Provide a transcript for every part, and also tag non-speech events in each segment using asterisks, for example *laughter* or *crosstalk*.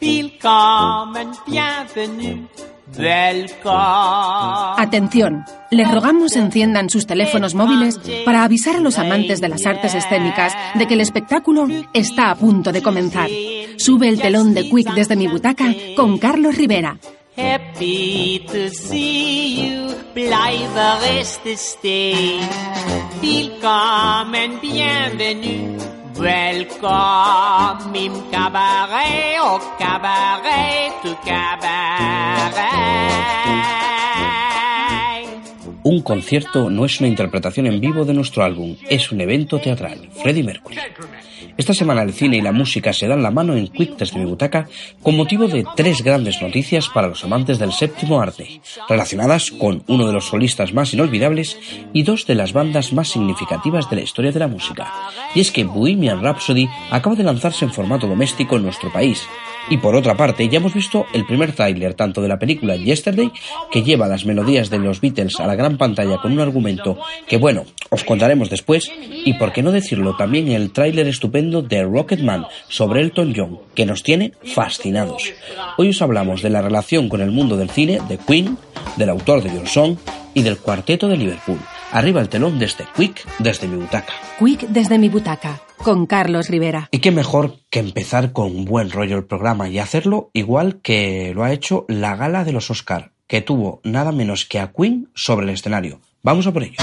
Welcome. Atención, les rogamos enciendan sus teléfonos móviles para avisar a los amantes de las artes escénicas de que el espectáculo está a punto de comenzar. Sube el telón de Quick desde mi butaca con Carlos Rivera. Happy to see you. Willkommen, bienvenue, cabaret. Un concierto no es una interpretación en vivo de nuestro álbum, es un evento teatral. Freddie Mercury. Esta semana el cine y la música se dan la mano en Quick desde mi butaca con motivo de tres grandes noticias para los amantes del séptimo arte, relacionadas con uno de los solistas más inolvidables y dos de las bandas más significativas de la historia de la música. Y es que Bohemian Rhapsody acaba de lanzarse en formato doméstico en nuestro país, y por otra parte, ya hemos visto el primer tráiler tanto de la película Yesterday, que lleva las melodías de los Beatles a la gran pantalla con un argumento que, bueno, os contaremos después, y por qué no decirlo, también el tráiler estupendo de Rocketman sobre Elton John, que nos tiene fascinados. Hoy os hablamos de la relación con el mundo del cine, de Queen, del autor de Your Song y del cuarteto de Liverpool. Arriba el telón desde Quick, desde mi butaca. Quick desde mi butaca con Carlos Rivera. Y qué mejor que empezar con un buen rollo el programa y hacerlo igual que lo ha hecho la gala de los Oscar, que tuvo nada menos que a Queen sobre el escenario. Vamos a por ello.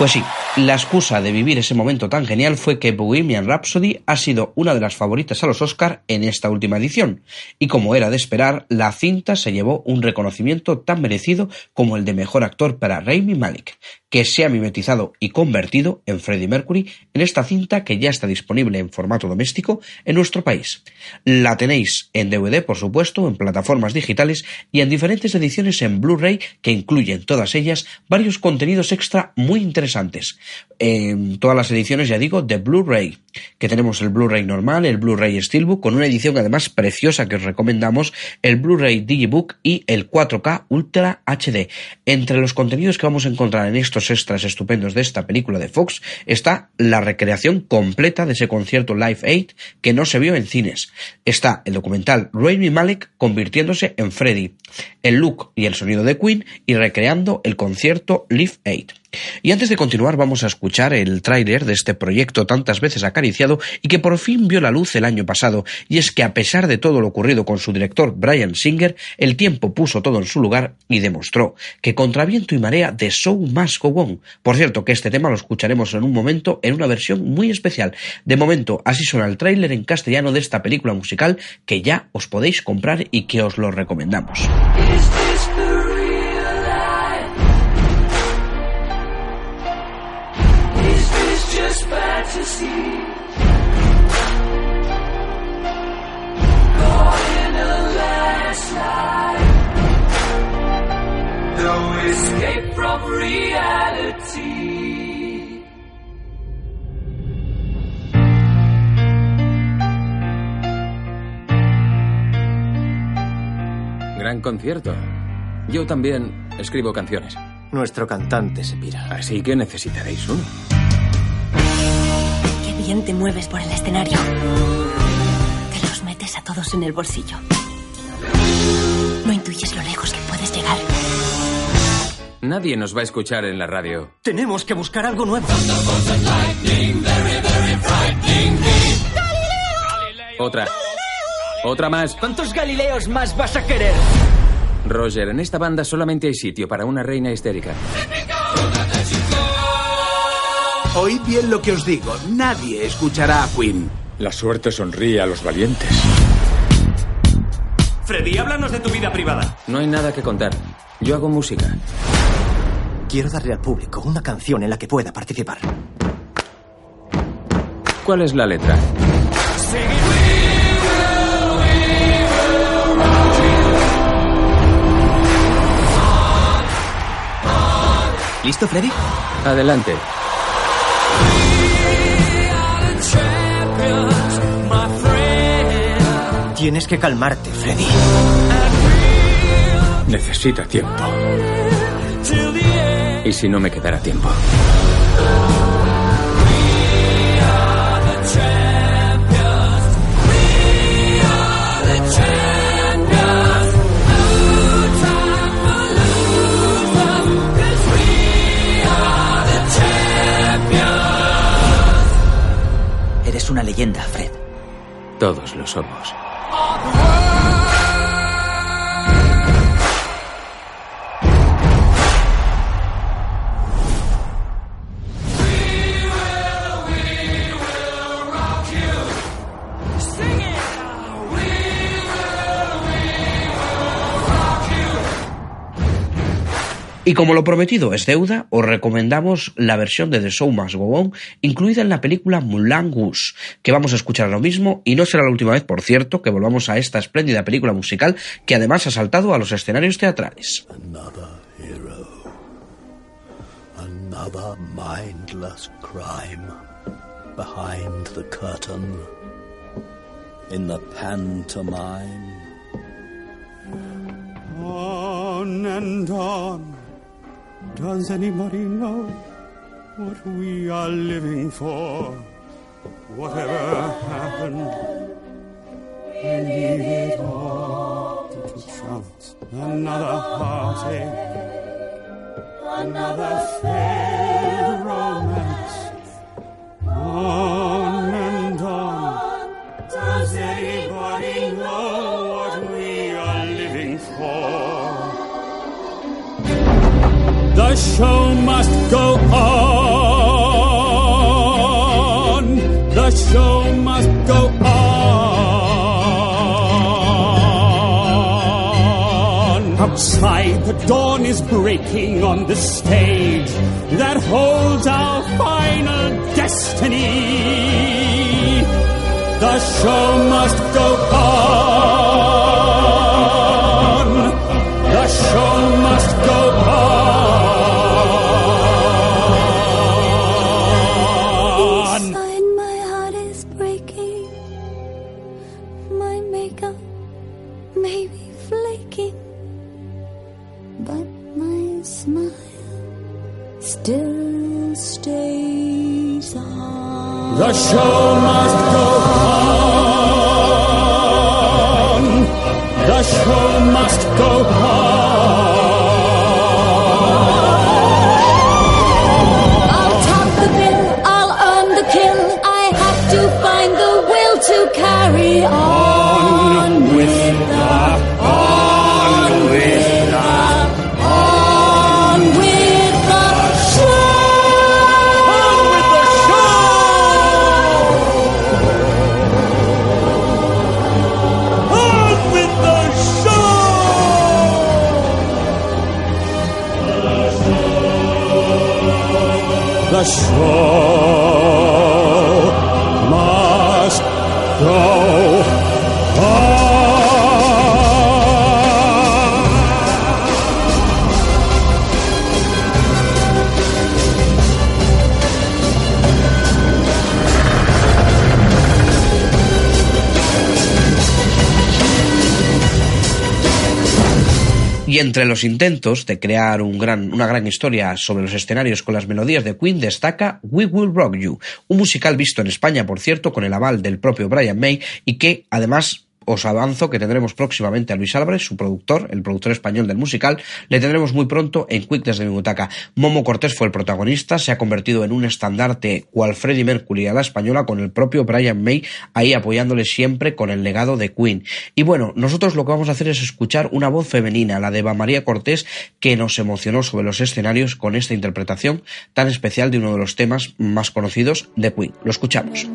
Pues sí, la excusa de vivir ese momento tan genial fue que Bohemian Rhapsody ha sido una de las favoritas a los Oscar en esta última edición, y como era de esperar, la cinta se llevó un reconocimiento tan merecido como el de mejor actor para Rami Malek, que se ha mimetizado y convertido en Freddie Mercury en esta cinta que ya está disponible en formato doméstico en nuestro país. La tenéis en DVD, por supuesto, en plataformas digitales y en diferentes ediciones en Blu-ray que incluyen todas ellas varios contenidos extra muy interesantes en todas las ediciones, ya digo, de Blu-ray, que tenemos el Blu-ray normal, el Blu-ray Steelbook, con una edición además preciosa que os recomendamos, el Blu-ray Digibook y el 4K Ultra HD. Entre los contenidos que vamos a encontrar en estos extras estupendos de esta película de Fox está la recreación completa de ese concierto Live Aid que no se vio en cines. Está el documental Rami Malek convirtiéndose en Freddy, el look y el sonido de Queen y recreando el concierto Live Aid. Y antes de continuar vamos a escuchar el tráiler de este proyecto tantas veces acariciado y que por fin vio la luz el año pasado, y es que a pesar de todo lo ocurrido con su director Brian Singer, el tiempo puso todo en su lugar y demostró que contra viento y marea de Show Must Go On. Por cierto que este tema lo escucharemos en un momento en una versión muy especial. De momento así suena el tráiler en castellano de esta película musical que ya os podéis comprar y que os lo recomendamos. Escape from reality. Gran concierto. Yo también escribo canciones. Nuestro cantante se pira. Así que necesitaréis uno. Bien te mueves por el escenario. Te los metes a todos en el bolsillo. No intuyes lo lejos que puedes llegar. Nadie nos va a escuchar en la radio. Tenemos que buscar algo nuevo. Otra. Otra más. ¿Cuántos Galileos más vas a querer? Roger, en esta banda solamente hay sitio para una reina histérica. Oíd bien lo que os digo. Nadie escuchará a Queen. La suerte sonríe a los valientes. Freddy, háblanos de tu vida privada. No hay nada que contar. Yo hago música. Quiero darle al público una canción en la que pueda participar. ¿Cuál es la letra? ¿Listo, Freddy? Adelante. Tienes que calmarte, Freddy. Necesita tiempo. ¿Y si no me quedara tiempo? Eres una leyenda, Fred. Todos lo somos. Y como lo prometido es deuda, os recomendamos la versión de The Show Must Go On, incluida en la película Mulan Goose, que vamos a escuchar lo mismo, y no será la última vez, por cierto, que volvamos a esta espléndida película musical que además ha saltado a los escenarios teatrales. Another hero. Another mindless crime. Behind the curtain. In the pantomime. On and on. Does anybody know what we are living for? Whatever happened, we leave it all to chance. Another heartache, another failed romance. On show must go on. The show must go on. Outside, the dawn is breaking on the stage that holds our final destiny. The show must go entre los intentos de crear una gran historia sobre los escenarios con las melodías de Queen destaca We Will Rock You, un musical visto en España, por cierto, con el aval del propio Brian May y que además os avanzo que tendremos próximamente a Luis Álvarez, su productor, el productor español del musical, le tendremos muy pronto en Quick desde mi butaca. Momo Cortés fue el protagonista, se ha convertido en un estandarte cual Freddie Mercury a la española con el propio Brian May ahí apoyándole siempre con el legado de Queen. Y bueno, nosotros lo que vamos a hacer es escuchar una voz femenina, la de Eva María Cortés, que nos emocionó sobre los escenarios con esta interpretación tan especial de uno de los temas más conocidos de Queen. Lo escuchamos.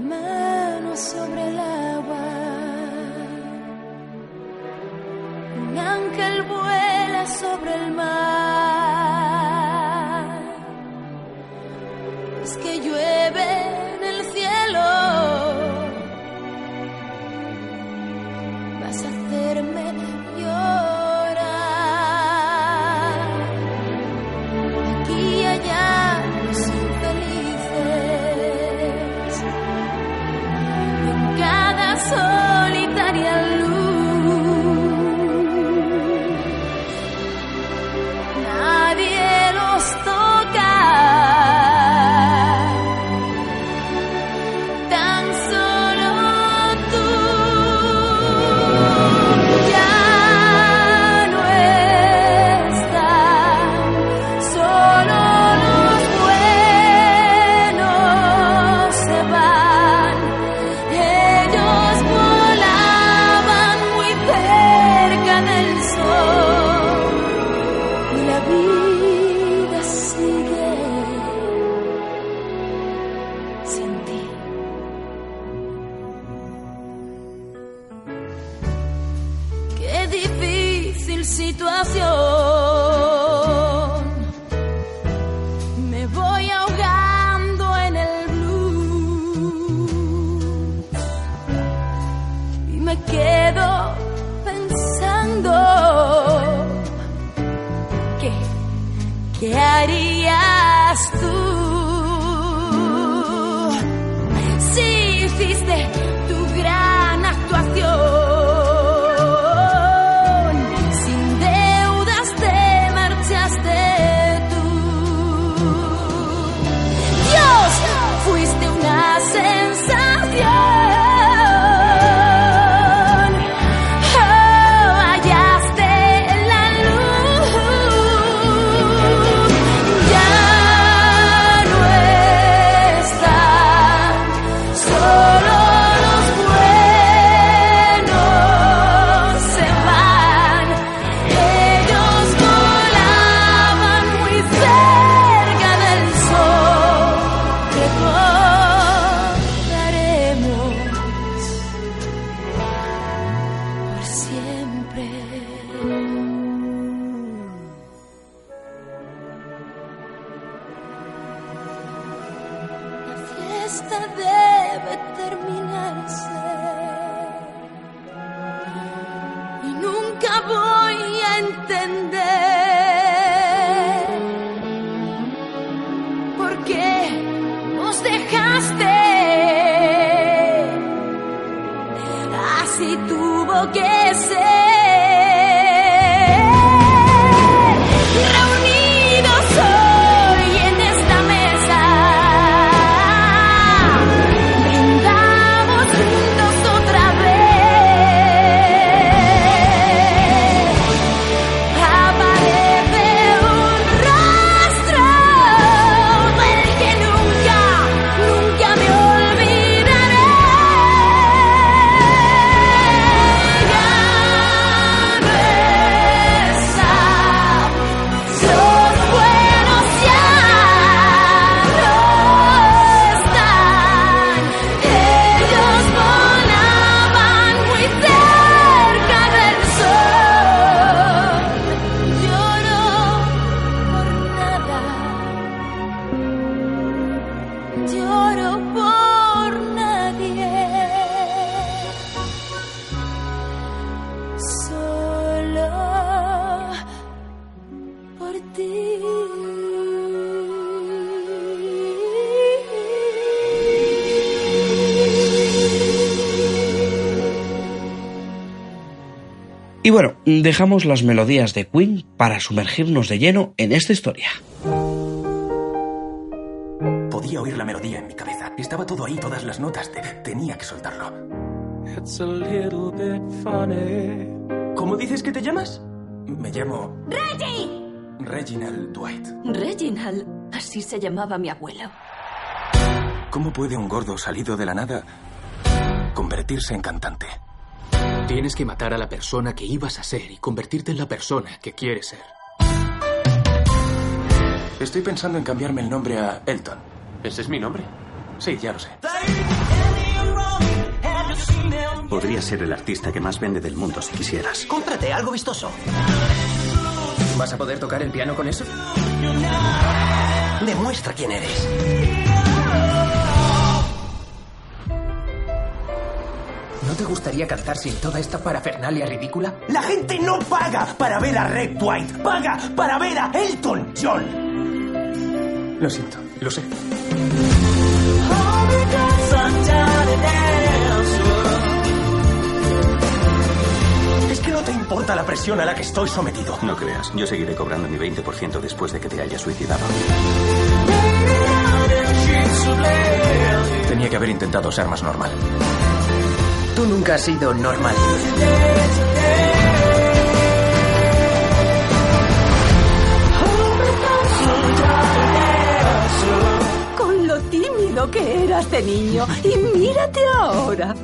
Dejamos las melodías de Queen para sumergirnos de lleno en esta historia. Podía oír la melodía en mi cabeza. Estaba todo ahí, todas las notas. Te- tenía que soltarlo. It's a little bit funny. ¿Cómo dices que te llamas? Me llamo ¡Reggie! Reginald Dwight. Reginald. Así se llamaba mi abuelo. ¿Cómo puede un gordo salido de la nada convertirse en cantante? Tienes que matar a la persona que ibas a ser y convertirte en la persona que quieres ser. Estoy pensando en cambiarme el nombre a Elton. ¿Ese es mi nombre? Sí, ya lo sé. Podría ser el artista que más vende del mundo si quisieras. Cómprate algo vistoso. ¿Vas a poder tocar el piano con eso? Demuestra quién eres. ¿No te gustaría cantar sin toda esta parafernalia ridícula? La gente no paga para ver a Red White, paga para ver a Elton John. Lo siento, lo sé. Es que no te importa la presión a la que estoy sometido. No creas, yo seguiré cobrando mi 20% después de que te hayas suicidado. Tenía que haber intentado ser más normal. Tú nunca has sido normal. Con lo tímido que eras de niño. Y mírate ahora.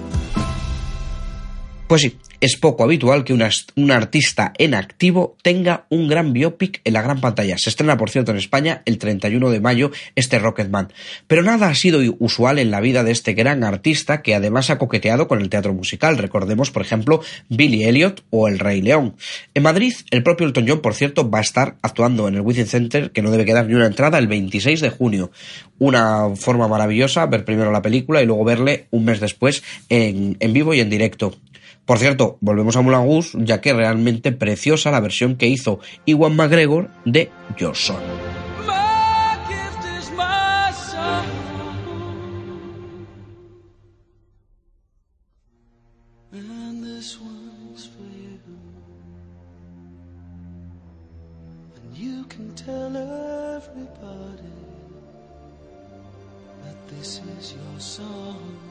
Pues sí, es poco habitual que un, artista en activo tenga un gran biopic en la gran pantalla. Se estrena, por cierto, en España el 31 de mayo este Rocketman. Pero nada ha sido usual en la vida de este gran artista que además ha coqueteado con el teatro musical. Recordemos, por ejemplo, Billy Elliot o El Rey León. En Madrid, el propio Elton John, por cierto, va a estar actuando en el Within Center, que no debe quedar ni una entrada, el 26 de junio. Una forma maravillosa ver primero la película y luego verle un mes después en vivo y en directo. Por cierto, volvemos a Moulin Rouge, ya que realmente preciosa la versión que hizo Iwan McGregor de Your Son. Everybody that this is your song.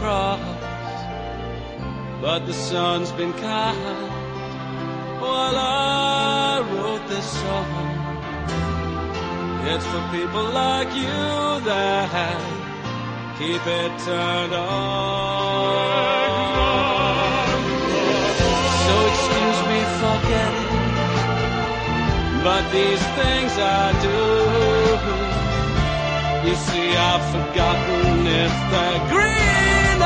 cross. But the sun's been kind while I wrote this song. It's for people like you that keep it turned on. So excuse me for getting, but these things I do. You see, I've forgotten if they're green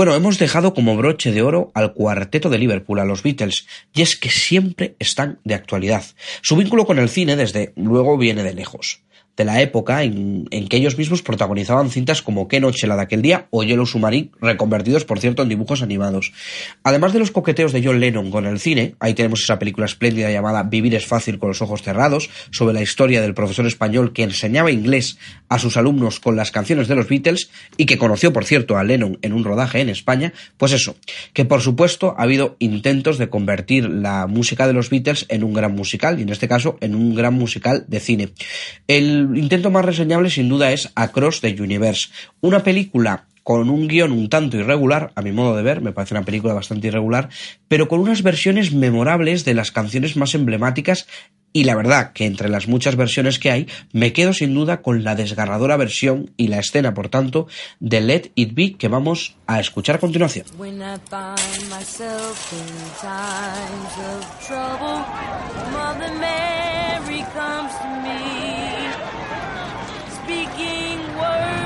bueno, hemos dejado como broche de oro al cuarteto de Liverpool, a los Beatles, y es que siempre están de actualidad. Su vínculo con el cine, desde luego, viene de lejos. De la época en, en que ellos mismos protagonizaban cintas como Qué noche la de aquel día o Yellow Submarine, reconvertidos por cierto en dibujos animados. Además de los coqueteos de John Lennon con el cine, ahí tenemos esa película espléndida llamada Vivir es fácil con los ojos cerrados, sobre la historia del profesor español que enseñaba inglés a sus alumnos con las canciones de los Beatles y que conoció, por cierto, a Lennon en un rodaje en España, pues eso, que por supuesto ha habido intentos de convertir la música de los Beatles en un gran musical, y en este caso en un gran musical de cine. El intento más reseñable sin duda es Across the Universe, una película con un guion un tanto irregular, a mi modo de ver, me parece una película bastante irregular, pero con unas versiones memorables de las canciones más emblemáticas y la verdad que entre las muchas versiones que hay, me quedo sin duda con la desgarradora versión y la escena, por tanto, de Let It Be que vamos a escuchar a continuación.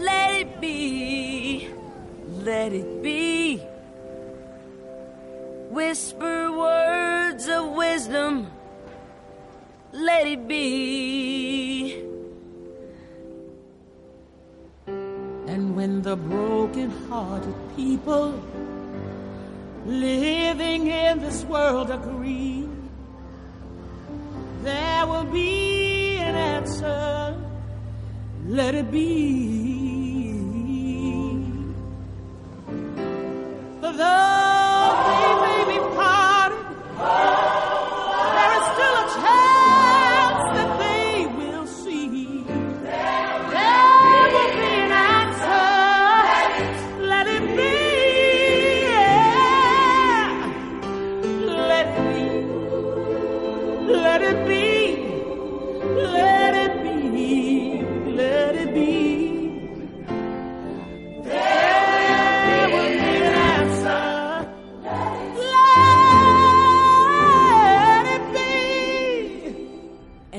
Let it be. Let it be. Whisper words of wisdom. Let it be. And when the broken-hearted people living in this world agree, there will be an answer. Let it be. of the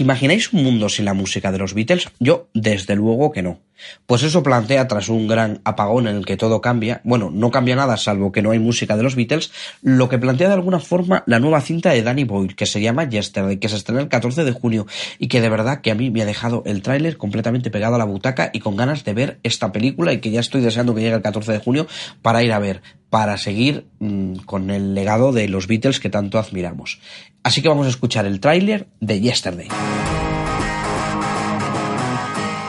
¿Os imagináis un mundo sin la música de los Beatles? Yo, desde luego que no. Pues eso plantea, tras un gran apagón en el que todo cambia, bueno, no cambia nada salvo que no hay música de los Beatles, lo que plantea de alguna forma la nueva cinta de Danny Boyle, que se llama Yesterday, que se estrena el 14 de junio, y que de verdad que a mí me ha dejado el tráiler completamente pegado a la butaca y con ganas de ver esta película y que ya estoy deseando que llegue el 14 de junio para ir a ver, para seguir mmm, con el legado de los Beatles que tanto admiramos. Así que vamos a escuchar el tráiler de Yesterday.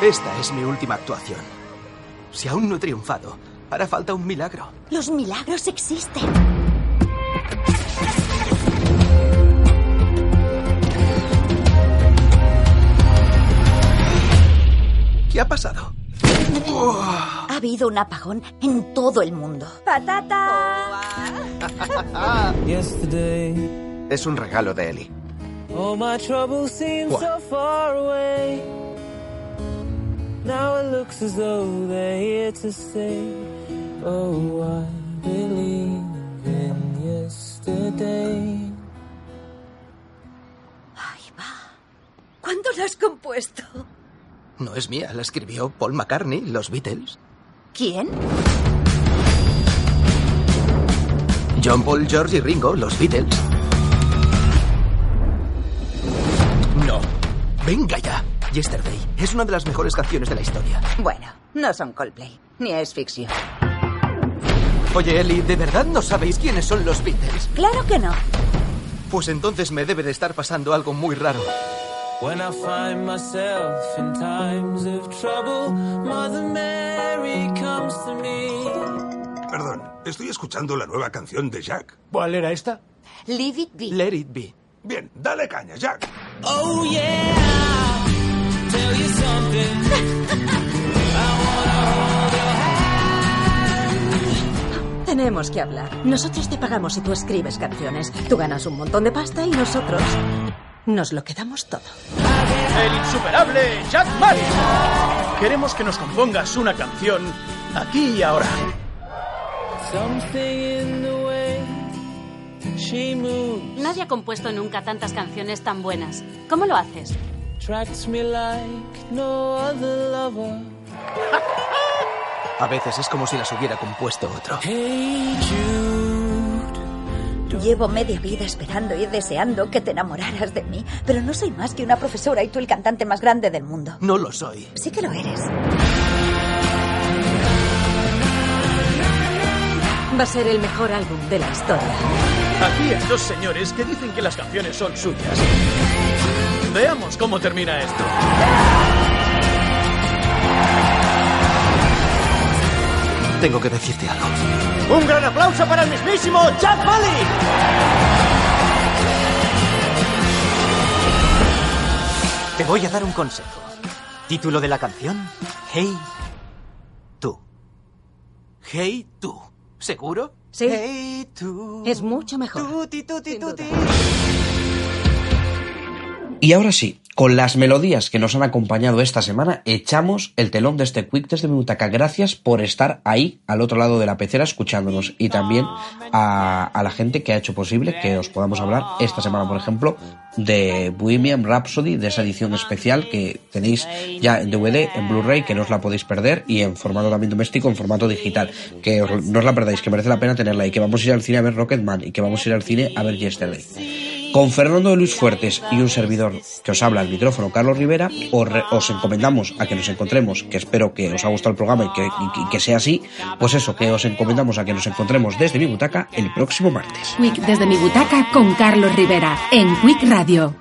Esta es mi última actuación. Si aún no he triunfado, hará falta un milagro. Los milagros existen. ¿Qué ha pasado? Ha habido un apagón en todo el mundo. ¡Patata! *laughs* Es un regalo de Eli. All my troubles seem What? so far away. Now it looks as though they're here to stay. Oh, I believe in yesterday. ¿Cuándo lo has compuesto? No es mía, la escribió Paul McCartney, los Beatles. ¿Quién? John Paul, George y Ringo, los Beatles. Venga ya. Yesterday es una de las mejores canciones de la historia. Bueno, no son Coldplay, ni es ficción. Oye, Ellie, ¿de verdad no sabéis quiénes son los Beatles? Claro que no. Pues entonces me debe de estar pasando algo muy raro. When I find myself in times of trouble, Mother Mary comes to me. Perdón, estoy escuchando la nueva canción de Jack. ¿Cuál era esta? Leave it be. Let it be. Bien, dale caña, Jack. Oh yeah. Tenemos que hablar. Nosotros te pagamos si tú escribes canciones. Tú ganas un montón de pasta y nosotros nos lo quedamos todo. El insuperable Jack Martin. Queremos que nos compongas una canción aquí y ahora. Something in the way she moves Nadie ha compuesto nunca tantas canciones tan buenas. ¿Cómo lo haces? Attracts me like no other lover. A veces es como si las hubiera compuesto otro. Hey Jude, Llevo media vida esperando y deseando que te enamoraras de mí, pero no soy más que una profesora y tú el cantante más grande del mundo. No lo soy. Sí que lo eres. Va a ser el mejor álbum de la historia. Aquí hay dos señores que dicen que las canciones son suyas. Veamos cómo termina esto. Tengo que decirte algo. Un gran aplauso para el mismísimo Jack Malik. Te voy a dar un consejo. Título de la canción: Hey, tú. Hey, tú. ¿Seguro? Sí. Hey, tú. Es mucho mejor. Tuti, tuti, tuti. Y ahora sí, con las melodías que nos han acompañado esta semana, echamos el telón de este Quick desde mi butaca. Gracias por estar ahí, al otro lado de la pecera, escuchándonos. Y también a, a la gente que ha hecho posible que os podamos hablar esta semana, por ejemplo, de Bohemian Rhapsody, de esa edición especial que tenéis ya en DVD, en Blu-ray, que no os la podéis perder, y en formato también doméstico, en formato digital. Que os- no os la perdáis, que merece la pena tenerla, y que vamos a ir al cine a ver Rocketman, y que vamos a ir al cine a ver Yesterday. Con Fernando Luis Fuertes y un servidor que os habla al micrófono, Carlos Rivera, os, os encomendamos a que nos encontremos, que espero que os ha gustado el programa y que, y que sea así, pues eso, que os encomendamos a que nos encontremos desde mi butaca el próximo martes. Quick desde mi butaca con Carlos Rivera en Quick Radio.